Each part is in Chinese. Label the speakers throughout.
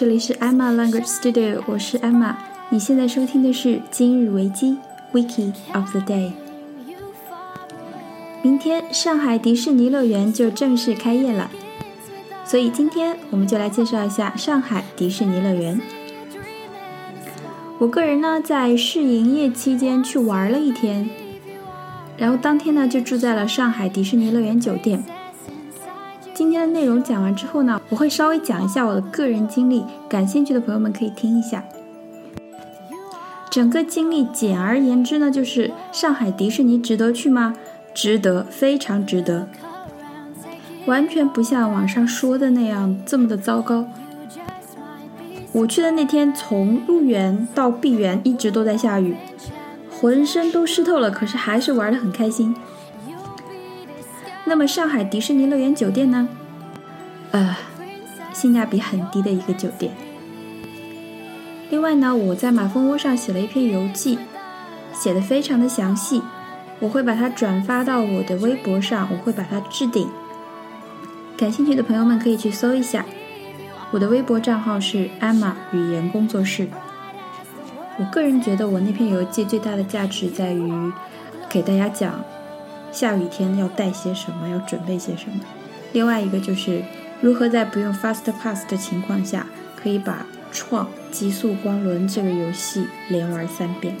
Speaker 1: 这里是 Emma Language Studio，我是 Emma。你现在收听的是今日维基 Wiki of the Day。明天上海迪士尼乐园就正式开业了，所以今天我们就来介绍一下上海迪士尼乐园。我个人呢，在试营业期间去玩了一天，然后当天呢就住在了上海迪士尼乐园酒店。今天的内容讲完之后呢，我会稍微讲一下我的个人经历，感兴趣的朋友们可以听一下。整个经历简而言之呢，就是上海迪士尼值得去吗？值得，非常值得，完全不像网上说的那样这么的糟糕。我去的那天，从入园到闭园一直都在下雨，浑身都湿透了，可是还是玩得很开心。那么上海迪士尼乐园酒店呢？呃，性价比很低的一个酒店。另外呢，我在马蜂窝上写了一篇游记，写的非常的详细，我会把它转发到我的微博上，我会把它置顶。感兴趣的朋友们可以去搜一下，我的微博账号是 Emma 语言工作室。我个人觉得我那篇游记最大的价值在于给大家讲下雨天要带些什么，要准备些什么。另外一个就是如何在不用 Fast Pass 的情况下，可以把《创极速光轮》这个游戏连玩三遍。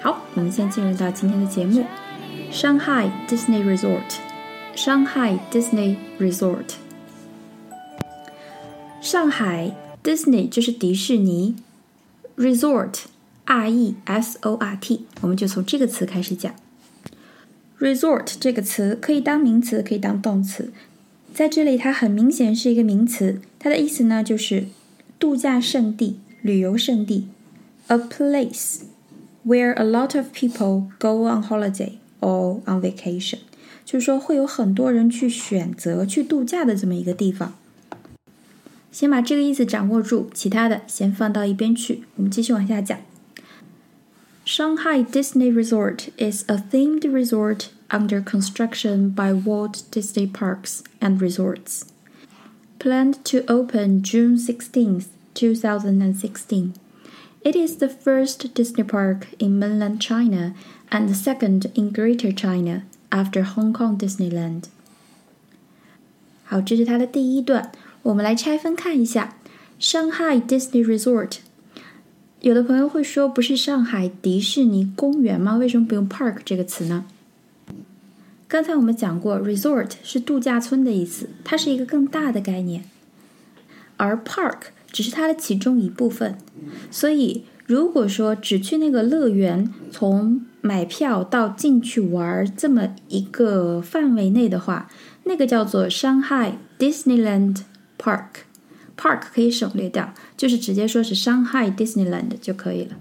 Speaker 1: 好，我们先进入到今天的节目。Shanghai Disney Resort，Shanghai Disney Resort。上海 Disney 就是迪士尼，Resort R E S O R T，我们就从这个词开始讲。Resort 这个词可以当名词，可以当动词。在这里，它很明显是一个名词，它的意思呢就是度假胜地、旅游胜地，a place where a lot of people go on holiday or on vacation，就是说会有很多人去选择去度假的这么一个地方。先把这个意思掌握住，其他的先放到一边去。我们继续往下讲。Shanghai Disney Resort is a themed resort under construction by Walt Disney Parks and Resorts. Planned to open June 16th, 2016. It is the first Disney park in mainland China and the second in Greater China after Hong Kong Disneyland. 好，这是它的第一段。我们来拆分看一下，Shanghai Disney Resort。 有的朋友会说，不是上海迪士尼公园吗？为什么不用 park 这个词呢？刚才我们讲过，resort 是度假村的意思，它是一个更大的概念，而 park 只是它的其中一部分。所以，如果说只去那个乐园，从买票到进去玩这么一个范围内的话，那个叫做 Shanghai Disneyland Park。Park 可以省略掉，就是直接说是 Shanghai Disneyland 就可以了。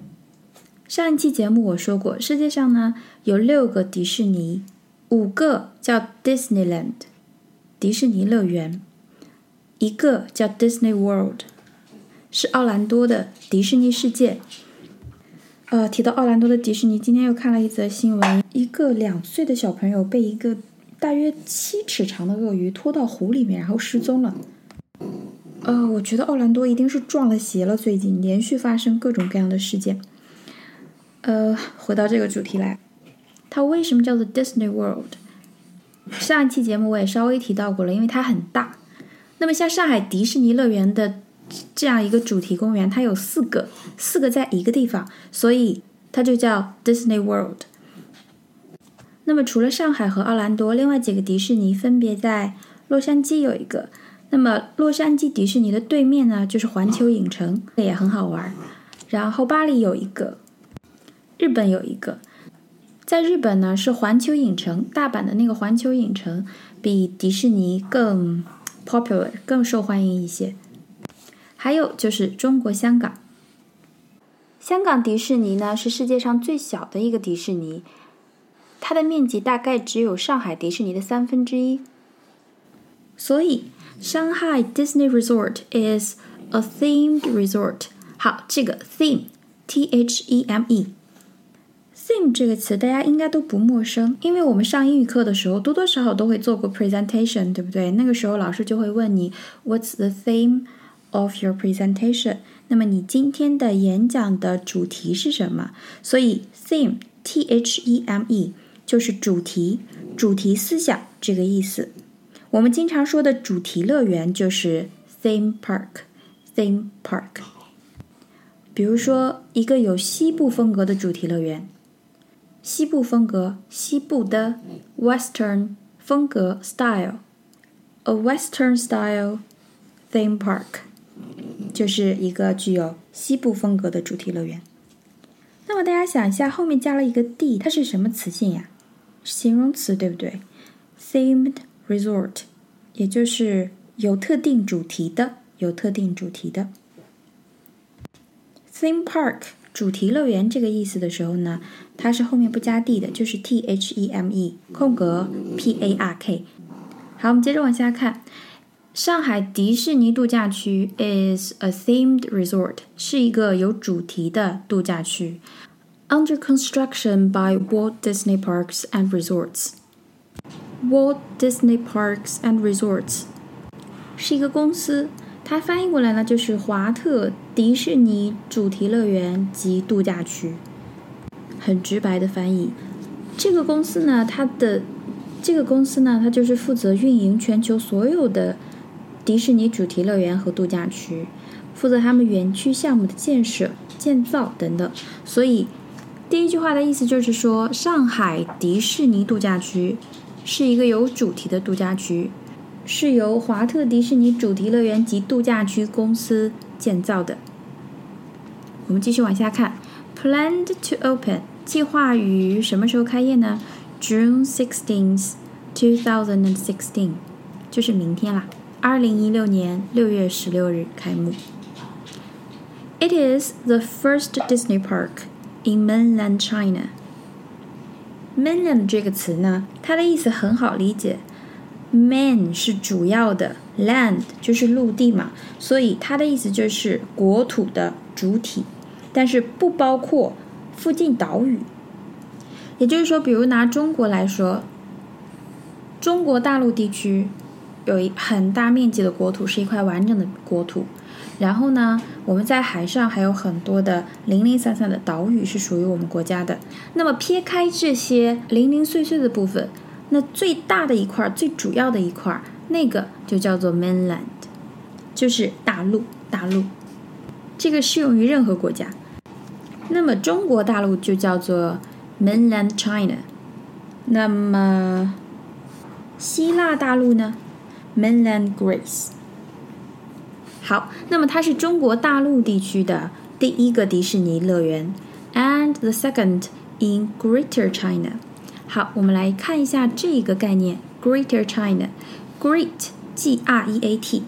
Speaker 1: 上一期节目我说过，世界上呢有六个迪士尼，五个叫 Disneyland 迪士尼乐园，一个叫 Disney World 是奥兰多的迪士尼世界。呃，提到奥兰多的迪士尼，今天又看了一则新闻，一个两岁的小朋友被一个大约七尺长的鳄鱼拖到湖里面，然后失踪了。呃，我觉得奥兰多一定是撞了邪了。最近连续发生各种各样的事件。呃，回到这个主题来，它为什么叫做 Disney World？上一期节目我也稍微提到过了，因为它很大。那么像上海迪士尼乐园的这样一个主题公园，它有四个，四个在一个地方，所以它就叫 Disney World。那么除了上海和奥兰多，另外几个迪士尼分别在洛杉矶有一个。那么洛杉矶迪士尼的对面呢，就是环球影城，也很好玩。然后巴黎有一个，日本有一个，在日本呢是环球影城，大阪的那个环球影城比迪士尼更 popular，更受欢迎一些。还有就是中国香港，香港迪士尼呢是世界上最小的一个迪士尼，它的面积大概只有上海迪士尼的三分之一，所以 Shanghai Disney Resort is a themed resort。好，这个 theme，t h e m e，theme 这个词大家应该都不陌生，因为我们上英语课的时候多多少少都会做过 presentation，对不对？那个时候老师就会问你 What's the theme of your presentation？那么你今天的演讲的主题是什么？所以 theme，t h e m e 就是主题、主题思想这个意思。 我们经常说的主题乐园就是 theme park，theme park。比如说，一个有西部风格的主题乐园，西部风格，西部的 Western 风格 style，a Western style theme park 就是一个具有西部风格的主题乐园。那么大家想一下，后面加了一个 d，它是什么词性呀？形容词对不对？themed resort，也就是有特定主题的，有特定主题的。theme park 主题乐园这个意思的时候呢，它是后面不加 d 的，就是 t h e m e 空格 p a r k。好，我们接着往下看，上海迪士尼度假区 is a themed resort，是一个有主题的度假区，under construction by Walt Disney Parks and Resorts。 Walt Disney Parks and Resorts 是一个公司。它翻译过来呢，就是华特迪士尼主题乐园及度假区，很直白的翻译。这个公司呢，它的这个公司呢，它就是负责运营全球所有的迪士尼主题乐园和度假区，负责他们园区项目的建设、建造等等。所以第一句话的意思就是说，上海迪士尼度假区是一个有主题的度假区。是由华特迪士尼主题乐园及度假区公司建造的。我们继续往下看，planned to open，计划于什么时候开业呢？June sixteenth, two thousand and sixteen，就是明天啦，二零一六年六月十六日开幕。It is the first Disney park in mainland China. Mainland 这个词呢，它的意思很好理解。，main 是主要的，land 就是陆地嘛，所以它的意思就是国土的主体，但是不包括附近岛屿。也就是说，比如拿中国来说，中国大陆地区有一很大面积的国土，是一块完整的国土。然后呢，我们在海上还有很多的零零散散的岛屿是属于我们国家的。那么撇开这些零零碎碎的部分。那最大的一块、最主要的一块，那个就叫做 mainland，就是大陆。大陆，这个适用于任何国家。那么中国大陆就叫做 mainland China。那么希腊大陆呢？mainland Greece。好，那么它是中国大陆地区的第一个迪士尼乐园，and the second in Greater China。好，我们来看一下这个概念：Greater China。Great，G R E A T。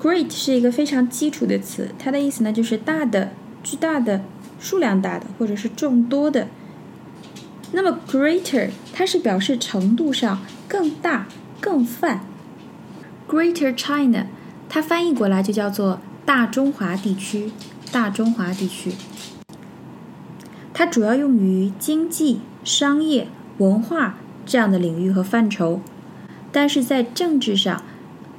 Speaker 1: Great 是一个非常基础的词，它的意思呢就是大的、巨大的、数量大的，或者是众多的。那么 Greater 它是表示程度上更大、更泛。Greater China 它翻译过来就叫做大中华地区。大中华地区，它主要用于经济、商业。文化这样的领域和范畴，但是在政治上，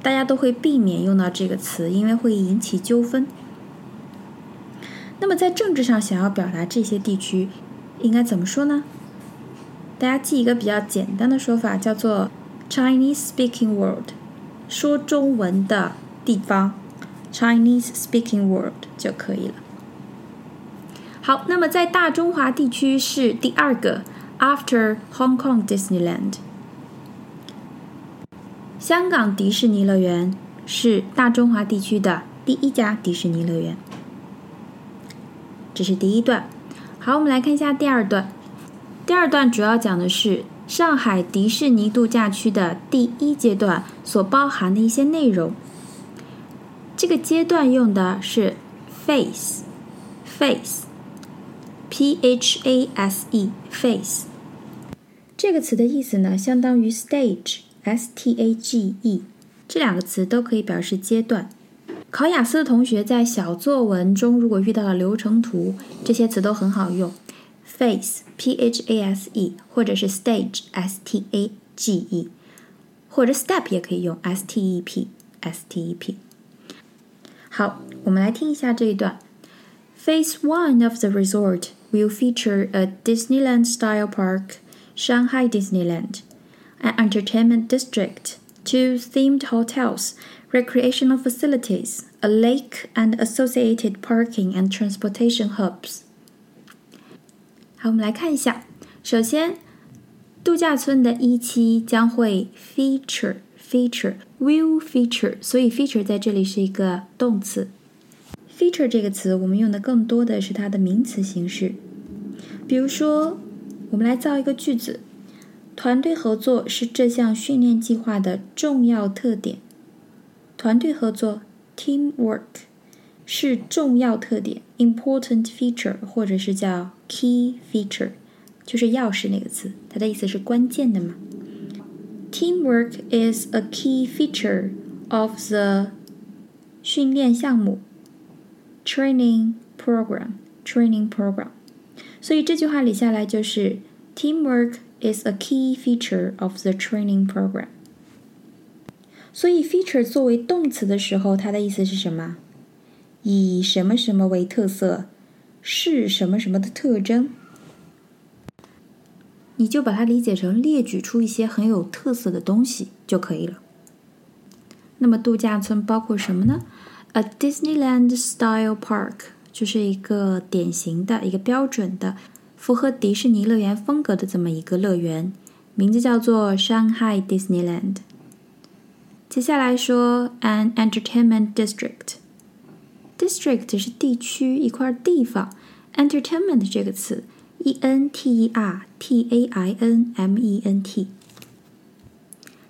Speaker 1: 大家都会避免用到这个词，因为会引起纠纷。那么在政治上想要表达这些地区，应该怎么说呢？大家记一个比较简单的说法，叫做 Chinese speaking world，说中文的地方，Chinese speaking world 就可以了。好，那么在大中华地区是第二个。After Hong Kong Disneyland，香港迪士尼乐园是大中华地区的第一家迪士尼乐园。这是第一段。好，我们来看一下第二段。第二段主要讲的是上海迪士尼度假区的第一阶段所包含的一些内容。这个阶段用的是 face，face，p h a s e face。这个词的意思呢，相当于 stage，s t a g e。这两个词都可以表示阶段。考雅思的同学在小作文中，如果遇到了流程图，这些词都很好用：face p h a s e，或者是 stage，s t a g e，或者 step 也可以用，s t e p，s t e p。好，我们来听一下这一段。Phase one of the resort will feature a Disneyland-style park, Shanghai Disneyland, an entertainment district, two themed hotels, recreational facilities, a lake, and associated parking and transportation hubs. 好，我们来看一下。首先，度假村的一期将会 feature feature will feature，所以 feature 在这里是一个动词。feature 这个词我们用的更多的是它的名词形式，比如说，我们来造一个句子：团队合作是这项训练计划的重要特点。团队合作 teamwork 是重要特点 important feature，或者是叫 key feature，就是钥匙那个词，它的意思是关键的嘛。Teamwork is a key feature of the 训练项目 training program training program。所以这句话理下来就是 Teamwork is a key feature of the training program。所以 feature 作为动词的时候，它的意思是什么？以什么什么为特色，是什么什么的特征。 你就把它理解成列举出一些很有特色的东西就可以了。那么度假村包括什么呢？A Disneyland-style park 就是一个典型的一个标准的符合迪士尼乐园风格的这么一个乐园，名字叫做 Shanghai Disneyland。接下来说 an entertainment district，district 是地区一块地方，entertainment 这个词。E N T E R T A I N M E N T，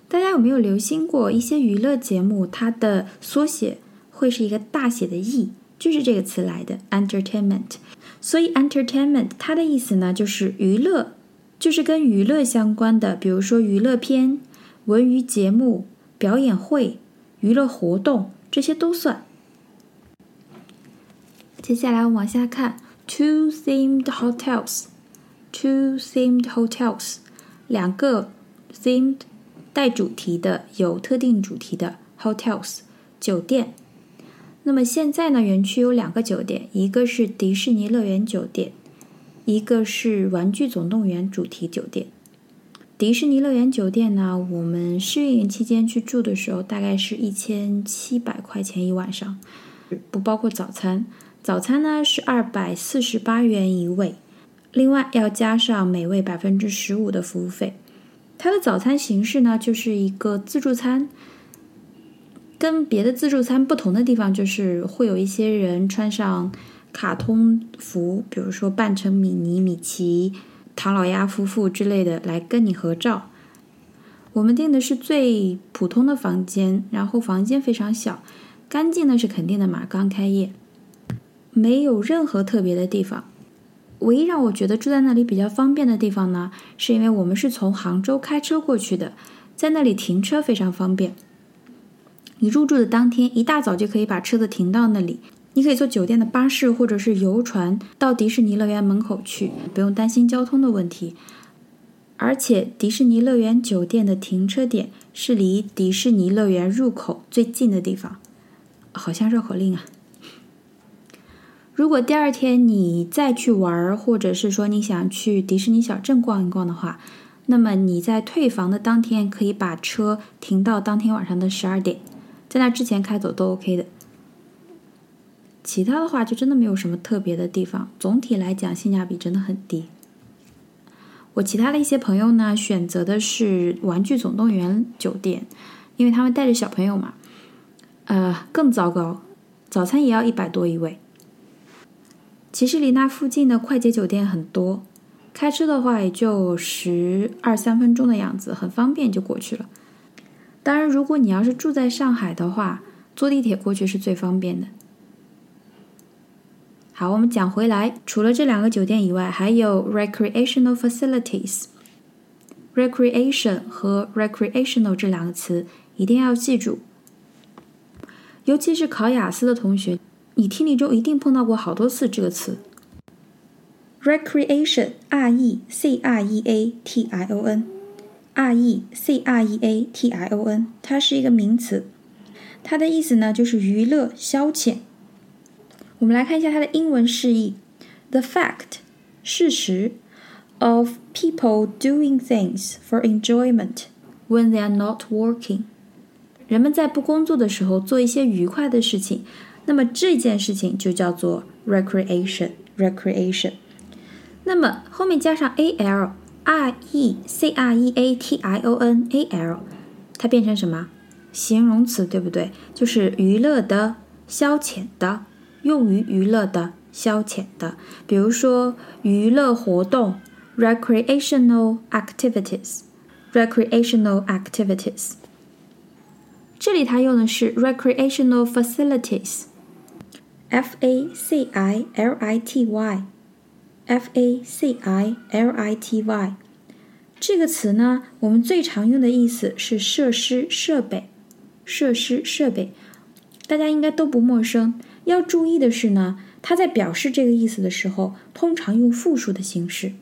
Speaker 1: 大家有没有留心过一些娱乐节目？它的缩写会是一个大写的 E，就是这个词来的 entertainment。所以 entertainment 它的意思呢，就是娱乐，就是跟娱乐相关的，比如说娱乐片、文娱节目、表演会、娱乐活动，这些都算。接下来我们往下看。Two themed hotels, two themed hotels，两个 themed 带主题的、有特定主题的 hotels 酒店。那么现在呢，园区有两个酒店，一个是迪士尼乐园酒店，一个是玩具总动员主题酒店。迪士尼乐园酒店呢，我们试运营期间去住的时候，大概是一千七百块钱一晚上，不包括早餐。早餐呢是二百四十八元一位，另外要加上每位百分之十五的服务费。它的早餐形式呢就是一个自助餐，跟别的自助餐不同的地方就是会有一些人穿上卡通服，比如说扮成米妮、米奇、唐老鸭夫妇之类的来跟你合照。我们订的是最普通的房间，然后房间非常小，干净呢是肯定的嘛，刚开业。没有任何特别的地方，唯一让我觉得住在那里比较方便的地方呢，是因为我们是从杭州开车过去的，在那里停车非常方便。你入住的当天一大早就可以把车子停到那里，你可以坐酒店的巴士或者是游船到迪士尼乐园门口去，不用担心交通的问题。而且迪士尼乐园酒店的停车点是离迪士尼乐园入口最近的地方，好像绕口令啊。如果第二天你再去玩，或者是说你想去迪士尼小镇逛一逛的话，那么你在退房的当天可以把车停到当天晚上的十二点，在那之前开走都 OK 的。其他的话就真的没有什么特别的地方，总体来讲性价比真的很低。我其他的一些朋友呢，选择的是玩具总动员酒店，因为他们带着小朋友嘛。呃，更糟糕，早餐也要一百多一位。其实离那附近的快捷酒店很多，开车的话也就十二三分钟的样子，很方便就过去了。当然，如果你要是住在上海的话，坐地铁过去是最方便的。好，我们讲回来，除了这两个酒店以外，还有 recreational facilities。recreation 和 recreational 这两个词一定要记住，尤其是考雅思的同学，你听力中一定碰到过好多次这个词。recreation，r e c r e a t i o n，r e c r e a t i o n，它是一个名词，它的意思呢就是娱乐消遣。我们来看一下它的英文释义：the fact，事实。of people doing things for enjoyment when they are not working。人们在不工作的时候做一些愉快的事情，那么这件事情就叫做 recreation。recreation。那么后面加上 a l r e c r e a t i o n a l，它变成什么？形容词，对不对？就是娱乐的、消遣的，用于娱乐的、消遣的。比如说娱乐活动。recreational activities, recreational activities。这里它用的是 recreational facilities facility，facility。这个词呢，我们最常用的意思是设施、设备、设施、设备，大家应该都不陌生。要注意的是呢，它在表示这个意思的时候，通常用复数的形式。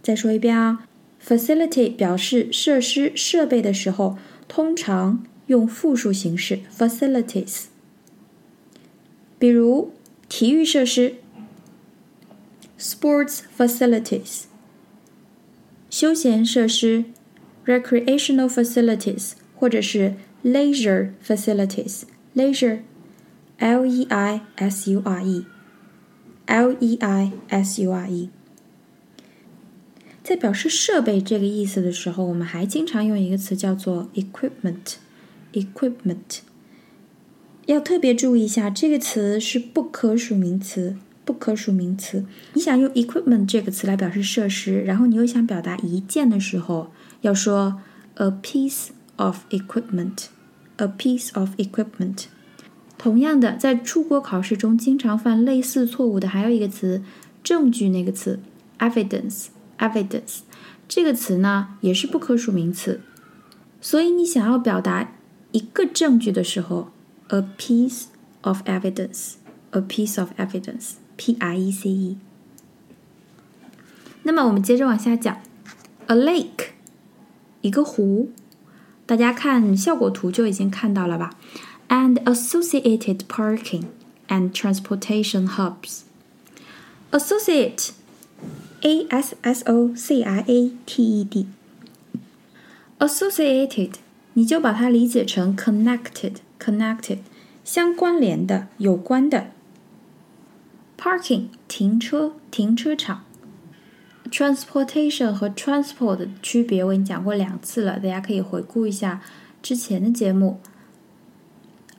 Speaker 1: 再说一遍啊，facility 表示设施、设备的时候，通常用复数形式 facilities。比如体育设施 sports facilities，休闲设施 recreational facilities，或者是 leisure facilities，leisure，l e i s u r e，l e i s u r e。在表示设备这个意思的时候，我们还经常用一个词叫做 equipment。equipment 要特别注意一下，这个词是不可数名词。不可数名词，你想用 equipment 这个词来表示设施，然后你又想表达一件的时候，要说 a piece of equipment。a piece of equipment。同样的，在出国考试中经常犯类似错误的还有一个词，证据那个词 evidence。evidence 这个词呢，也是不可数名词，所以你想要表达一个证据的时候 ，a piece of evidence，a piece of evidence，p i e c e。那么我们接着往下讲，a lake，一个湖，大家看效果图就已经看到了吧，and associated parking and transportation hubs，associate。A S S O C I A T E D，associated，你就把它理解成 Connected，相关联的、有关的。Parking，停车、停车场。Transportation 和 transport 的区别我已经讲过两次了，大家可以回顾一下之前的节目。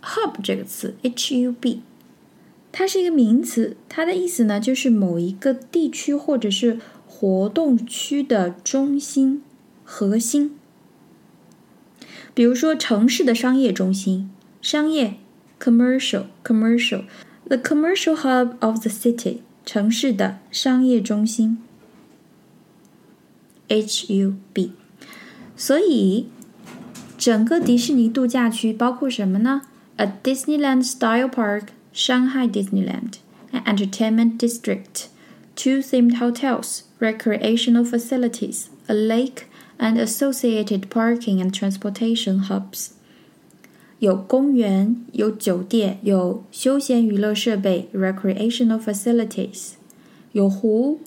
Speaker 1: Hub 这个词，H U B。它是一个名词，它的意思呢，就是某一个地区或者是活动区的中心、核心。比如说，城市的商业中心，商业 （commercial），commercial，the commercial hub of the city，城市的商业中心 （hub）。所以，整个迪士尼度假区包括什么呢？A Disneyland-style park。Shanghai Disneyland, an entertainment district, two themed hotels, recreational facilities, a lake, and associated parking and transportation hubs. 有公园，有酒店，有休闲娱乐设备 （recreational facilities），有湖，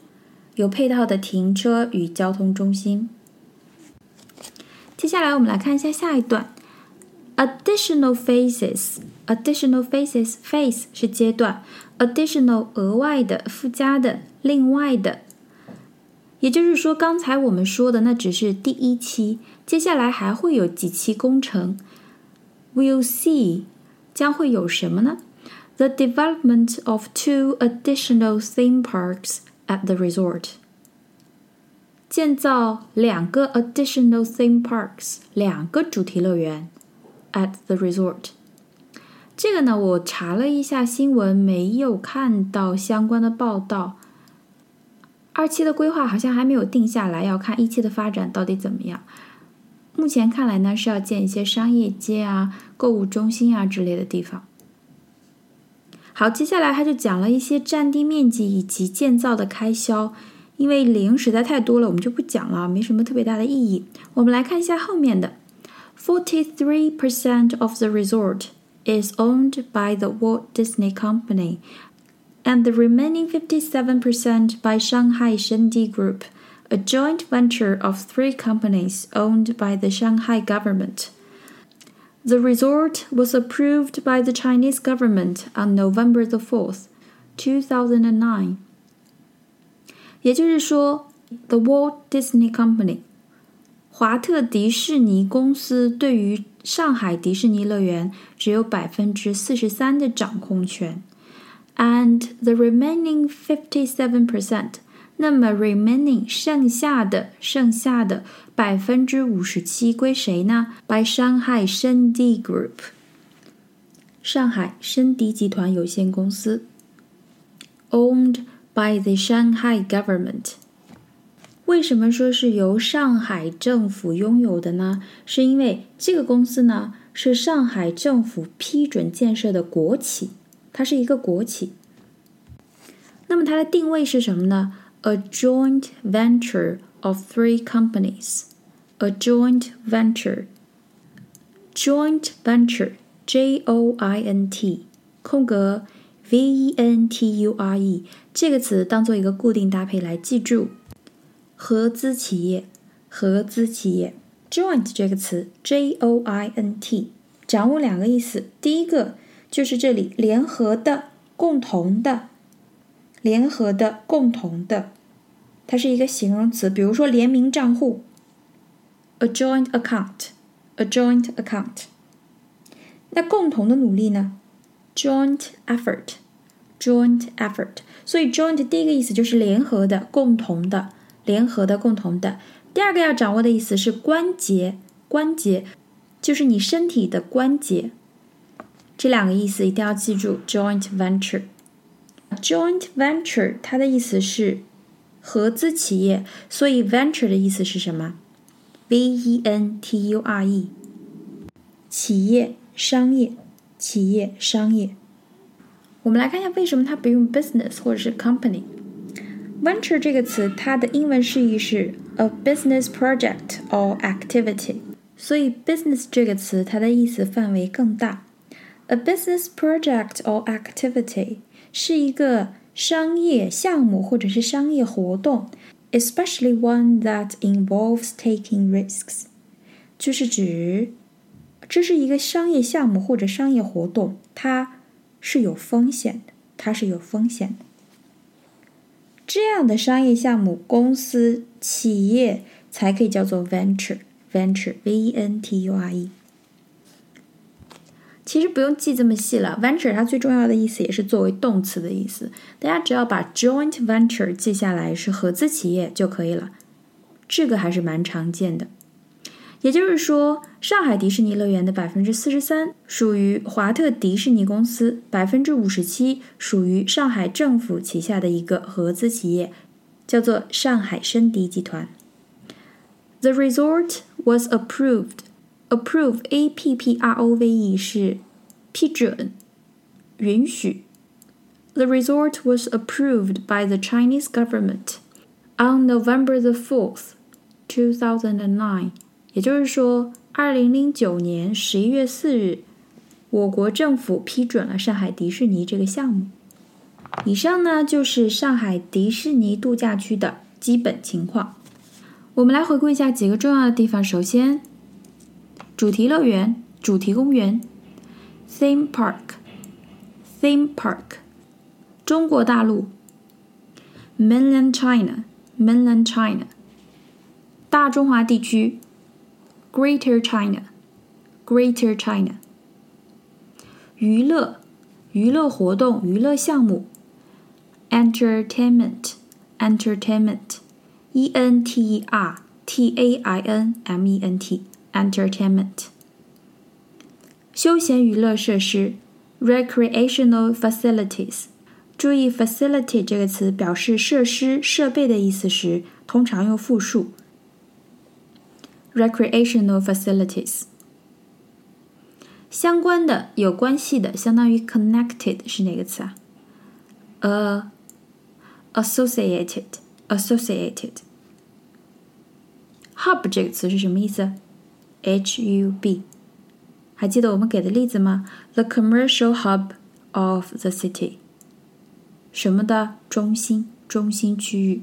Speaker 1: 有配套的停车与交通中心。接下来我们来看一下下一段：additional phases。Additional phases，phase 是阶段，additional 额外的、附加的、另外的。也就是说，刚才我们说的那只是第一期，接下来还会有几期工程 will see 将会有什么呢？The development of two additional theme parks at the resort. 建造两个 additional theme parks，两个主题乐园 at the resort。这个呢，我查了一下新闻，没有看到相关的报道。二期的规划好像还没有定下来，要看一期的发展到底怎么样。 目前看来呢，是要建一些商业街啊、购物中心啊之类的地方。好，接下来他就讲了一些占地面积以及建造的开销。因为零实在太多了，我们就不讲了，没什么特别大的意义。我们来看一下后面的：Forty-three percent of the resort is owned by the Walt Disney Company, and the remaining fifty-seven percent by Shanghai Shendi Group, a joint venture of three companies owned by the Shanghai government. The resort was approved by the Chinese government on November the 4th, 2009. 也就是说，The Walt Disney Company，华特迪士尼公司对于上海迪士尼乐园只有百分之四十三的掌控权，and the remaining fifty-seven percent， 那么 remaining 剩下的剩下的百分之五十七归谁呢？By Shanghai Shendi Group，上海申迪集团有限公司，owned。by the Shanghai government。为什么说是由上海政府拥有的呢？是因为这个公司呢是上海政府批准建设的国企，它是一个国企。那么它的定位是什么呢？A joint venture of three companies. A joint venture. Joint venture. J O I N T. 空格 venture 这个词当做一个固定搭配来记住，合资企业，合资企业。joint 这个词，j o i n t，掌握两个意思。第一个就是这里联合的、共同的、联合的、共同的，它是一个形容词。比如说联名账户，a joint account，a joint account。那共同的努力呢？joint effort，joint effort，所以 joint 第一个意思就是联合的、共同的、联合的、共同的。第二个要掌握的意思是关节，关节就是你身体的关节。这两个意思一定要记住，joint venture。joint venture 它的意思是合资企业，所以 venture 的意思是什么？v e n t u r e，企业、商业。企业、商业，我们来看一下为什么它不用 business 或者是 company。venture 这个词，它的英文释义是 a business project or activity，所以 business 这个词它的意思范围更大。a business project or activity 是一个商业项目或者是商业活动，especially one that involves taking risks，就是指。这是一个商业项目或者商业活动，它是有风险的，它是有风险的。这样的商业项目、公司、企业才可以叫做 venture，venture，v-e-n-t-u-r-e。其实不用记这么细了，venture 它最重要的意思也是作为动词的意思。大家只要把 joint venture 记下来是合资企业就可以了，这个还是蛮常见的。也就是说，上海迪士尼乐园的百分之四十三属于华特迪士尼公司，百分之五十七属于上海政府旗下的一个合资企业，叫做上海申迪集团。The resort was approved. Approve, a p p r o v e 是批准、允许。The resort was approved by the Chinese government on November the fourth, two thousand and nine. 也就是说，二零零九年十一月四日，我国政府批准了上海迪士尼这个项目。以上呢就是上海迪士尼度假区的基本情况。我们来回顾一下几个重要的地方。首先，主题乐园、主题公园 （theme park），theme park，中国大陆 （mainland China），mainland China，大中华地区。Greater China, Greater China，娱乐、娱乐活动、娱乐项目 （Entertainment）、Entertainment（E-N-T-E-R-T-A-I-N-M-E-N-T） t，entertainment。休闲娱乐设施，recreational facilities。注意，facility 这个词表示设施、设备的意思时，通常用复数。recreational facilities。相关的、有关系的，相当于 connected 是哪个词啊？呃，associated，associated。hub 这个词是什么意思 ？h u b。还记得我们给的例子吗？The commercial hub of the city。什么的中心、中心区域。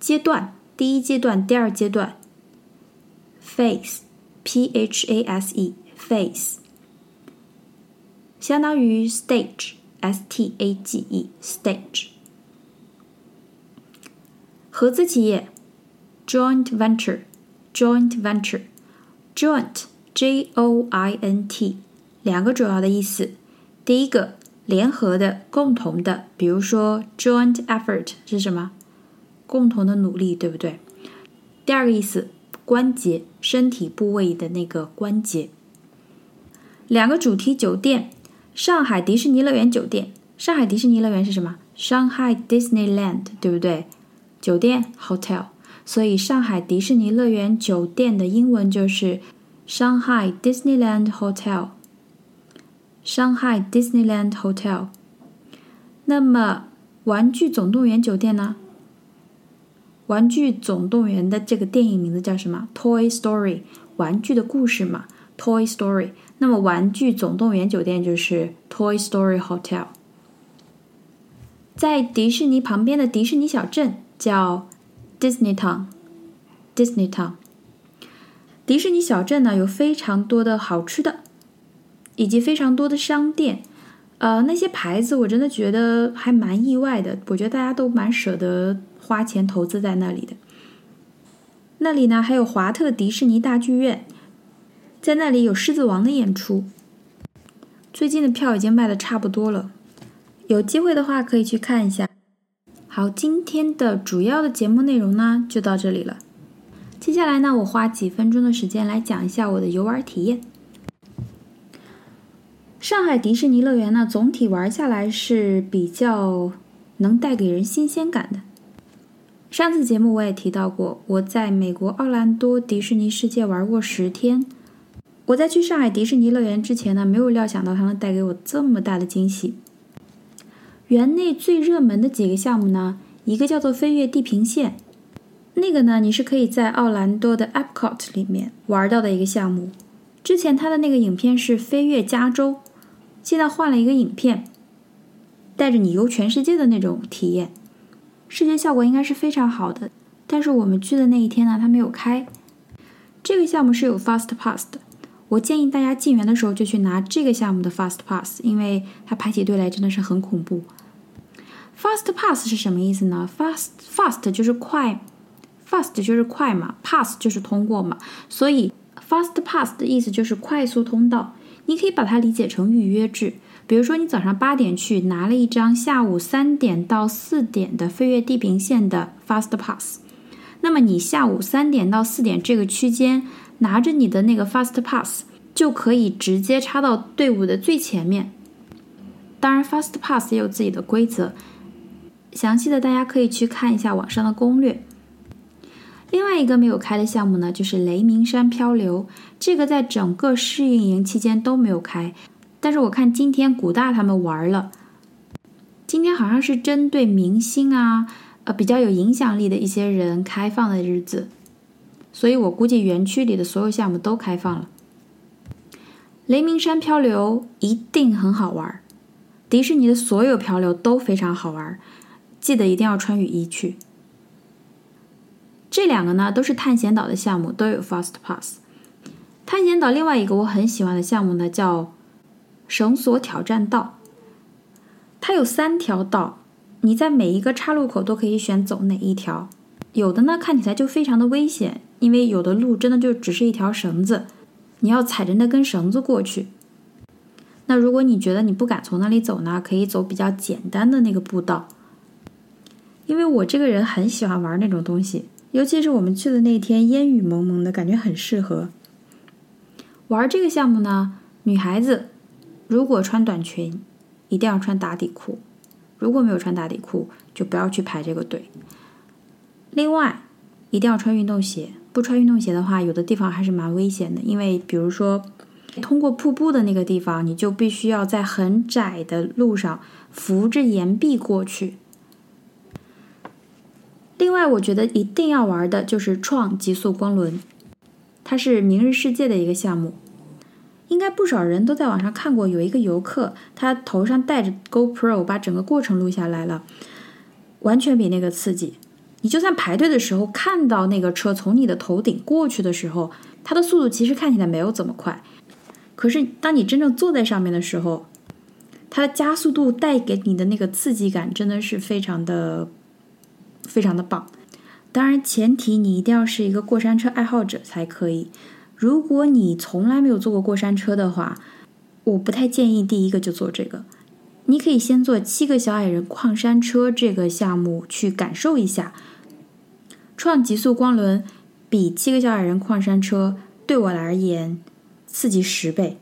Speaker 1: 阶段，第一阶段，第二阶段。Phase，P H A S E，phase，相当于 stage，S T A G E，stage。合资企业，joint venture，joint venture，joint，J O I N T，两个主要的意思。第一个联合的、共同的，比如说 joint effort 是什么？共同的努力，对不对？第二个意思，关节、身体部位的那个关节。两个主题酒店，上海迪士尼乐园酒店。上海迪士尼乐园是什么？Shanghai Disneyland，对不对？酒店 hotel，所以上海迪士尼乐园酒店的英文就是 Shanghai Disneyland Hotel。Shanghai Disneyland Hotel。那么，玩具总动员酒店呢？玩具总动员的这个电影名字叫什么？Toy Story，玩具的故事嘛，Toy Story。那么，玩具总动员酒店就是 Toy Story Hotel。在迪士尼旁边的迪士尼小镇叫 Disney Town，Disney Town。迪士尼小镇呢，有非常多的好吃的。以及非常多的商店，呃，那些牌子我真的觉得还蛮意外的。我觉得大家都蛮舍得花钱投资在那里的。那里呢还有华特迪士尼大剧院，在那里有《狮子王》的演出。最近的票已经卖的差不多了，有机会的话可以去看一下。好，今天的主要的节目内容呢就到这里了。接下来呢，我花几分钟的时间来讲一下我的游玩体验。上海迪士尼乐园呢，总体玩下来是比较能带给人新鲜感的。上次节目我也提到过，我在美国奥兰多迪士尼世界玩过十天。我在去上海迪士尼乐园之前呢，没有料想到它能带给我这么大的惊喜。园内最热门的几个项目呢，一个叫做飞越地平线，那个呢，你是可以在奥兰多的 Epcot 里面玩到的一个项目。之前它的那个影片是飞越加州。现在换了一个影片，带着你游全世界的那种体验，视觉效果应该是非常好的。但是我们去的那一天呢，它没有开。这个项目是有 Fast Pass 的，我建议大家进园的时候就去拿这个项目的 Fast Pass，因为它排起队来真的是很恐怖。Fast Pass 是什么意思呢？Fast Fast 就是快，Fast 就是快嘛，Pass 就是通过嘛，所以 Fast Pass 的意思就是快速通道。你可以把它理解成预约制，比如说你早上八点去拿了一张下午三点到四点的飞越地平线的 Fast Pass，那么你下午三点到四点这个区间拿着你的那个 Fast Pass 就可以直接插到队伍的最前面。当然，Fast Pass 也有自己的规则，详细的大家可以去看一下网上的攻略。另外一个没有开的项目呢，就是雷鸣山漂流。这个在整个试运营期间都没有开，但是我看今天古大他们玩了。今天好像是针对明星啊，呃，比较有影响力的一些人开放的日子，所以我估计园区里的所有项目都开放了。雷鸣山漂流一定很好玩，迪士尼的所有漂流都非常好玩，记得一定要穿雨衣去。这两个呢都是探险岛的项目，都有 Fast Pass。探险岛另外一个我很喜欢的项目呢叫绳索挑战道，它有三条道，你在每一个岔路口都可以选走哪一条。有的呢看起来就非常的危险，因为有的路真的就只是一条绳子，你要踩着那根绳子过去。那如果你觉得你不敢从那里走呢，可以走比较简单的那个步道。因为我这个人很喜欢玩那种东西，尤其是我们去的那天烟雨蒙蒙的，感觉很适合玩这个项目呢。女孩子如果穿短裙，一定要穿打底裤；如果没有穿打底裤，就不要去排这个队。另外，一定要穿运动鞋，不穿运动鞋的话，有的地方还是蛮危险的，因为比如说通过瀑布的那个地方，你就必须要在很窄的路上扶着岩壁过去。另外，我觉得一定要玩的就是创极速光轮，它是明日世界的一个项目，应该不少人都在网上看过。有一个游客，他头上戴着 GoPro，把整个过程录下来了，完全比那个刺激。你就算排队的时候看到那个车从你的头顶过去的时候，它的速度其实看起来没有怎么快，可是当你真正坐在上面的时候，它的加速度带给你的那个刺激感真的是非常的。非常的棒，当然前提你一定要是一个过山车爱好者才可以。如果你从来没有坐过过山车的话，我不太建议第一个就做这个。你可以先做七个小矮人矿山车这个项目去感受一下。创极速光轮比七个小矮人矿山车对我来而言刺激十倍。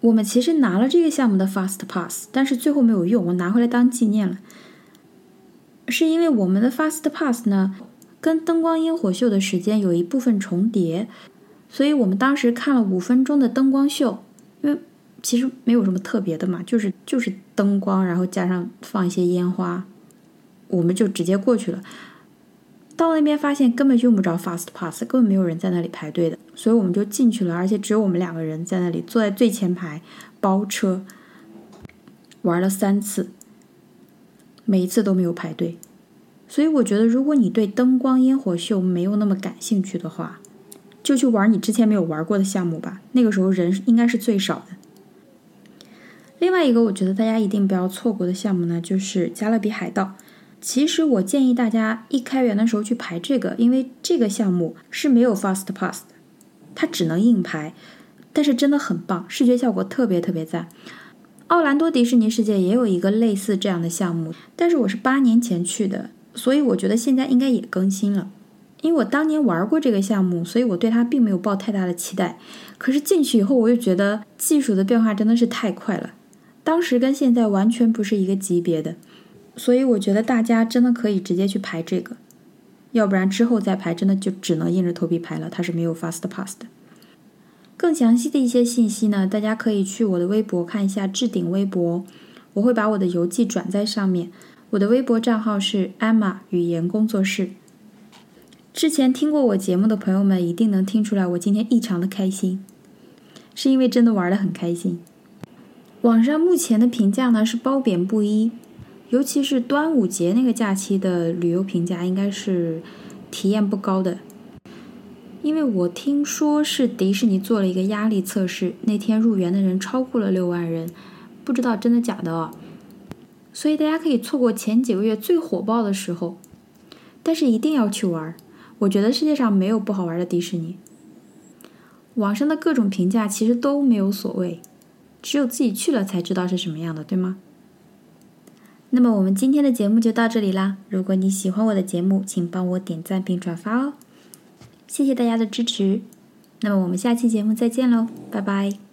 Speaker 1: 我们其实拿了这个项目的 Fast Pass，但是最后没有用，我拿回来当纪念了。是因为我们的 Fast Pass 呢，跟灯光烟火秀的时间有一部分重叠，所以我们当时看了五分钟的灯光秀，因为其实没有什么特别的嘛，就是就是灯光，然后加上放一些烟花，我们就直接过去了。到那边发现根本用不着 Fast Pass，根本没有人在那里排队的，所以我们就进去了，而且只有我们两个人在那里坐在最前排包车，玩了三次。每一次都没有排队，所以我觉得，如果你对灯光烟火秀没有那么感兴趣的话，就去玩你之前没有玩过的项目吧。那个时候人应该是最少的。另外一个我觉得大家一定不要错过的项目呢，就是加勒比海盗。其实我建议大家一开园的时候去排这个，因为这个项目是没有 Fast Pass 的，它只能硬排，但是真的很棒，视觉效果特别特别赞。奥兰多迪士尼世界也有一个类似这样的项目，但是我是八年前去的，所以我觉得现在应该也更新了。因为我当年玩过这个项目，所以我对它并没有抱太大的期待。可是进去以后，我又觉得技术的变化真的是太快了，当时跟现在完全不是一个级别的，所以我觉得大家真的可以直接去排这个，要不然之后再排真的就只能硬着头皮排了，它是没有 Fast Pass 的。更详细的一些信息呢，大家可以去我的微博看一下置顶微博，我会把我的游记转在上面。我的微博账号是 Emma 语言工作室。之前听过我节目的朋友们一定能听出来，我今天异常的开心，是因为真的玩的很开心。网上目前的评价呢是褒贬不一，尤其是端午节那个假期的旅游评价应该是体验不高的。因为我听说是迪士尼做了一个压力测试，那天入园的人超过了六万人，不知道真的假的哦。所以大家可以错过前几个月最火爆的时候，但是一定要去玩。我觉得世界上没有不好玩的迪士尼。网上的各种评价其实都没有所谓，只有自己去了才知道是什么样的，对吗？那么我们今天的节目就到这里啦。如果你喜欢我的节目，请帮我点赞并转发哦。谢谢大家的支持，那么我们下期节目再见喽，拜拜。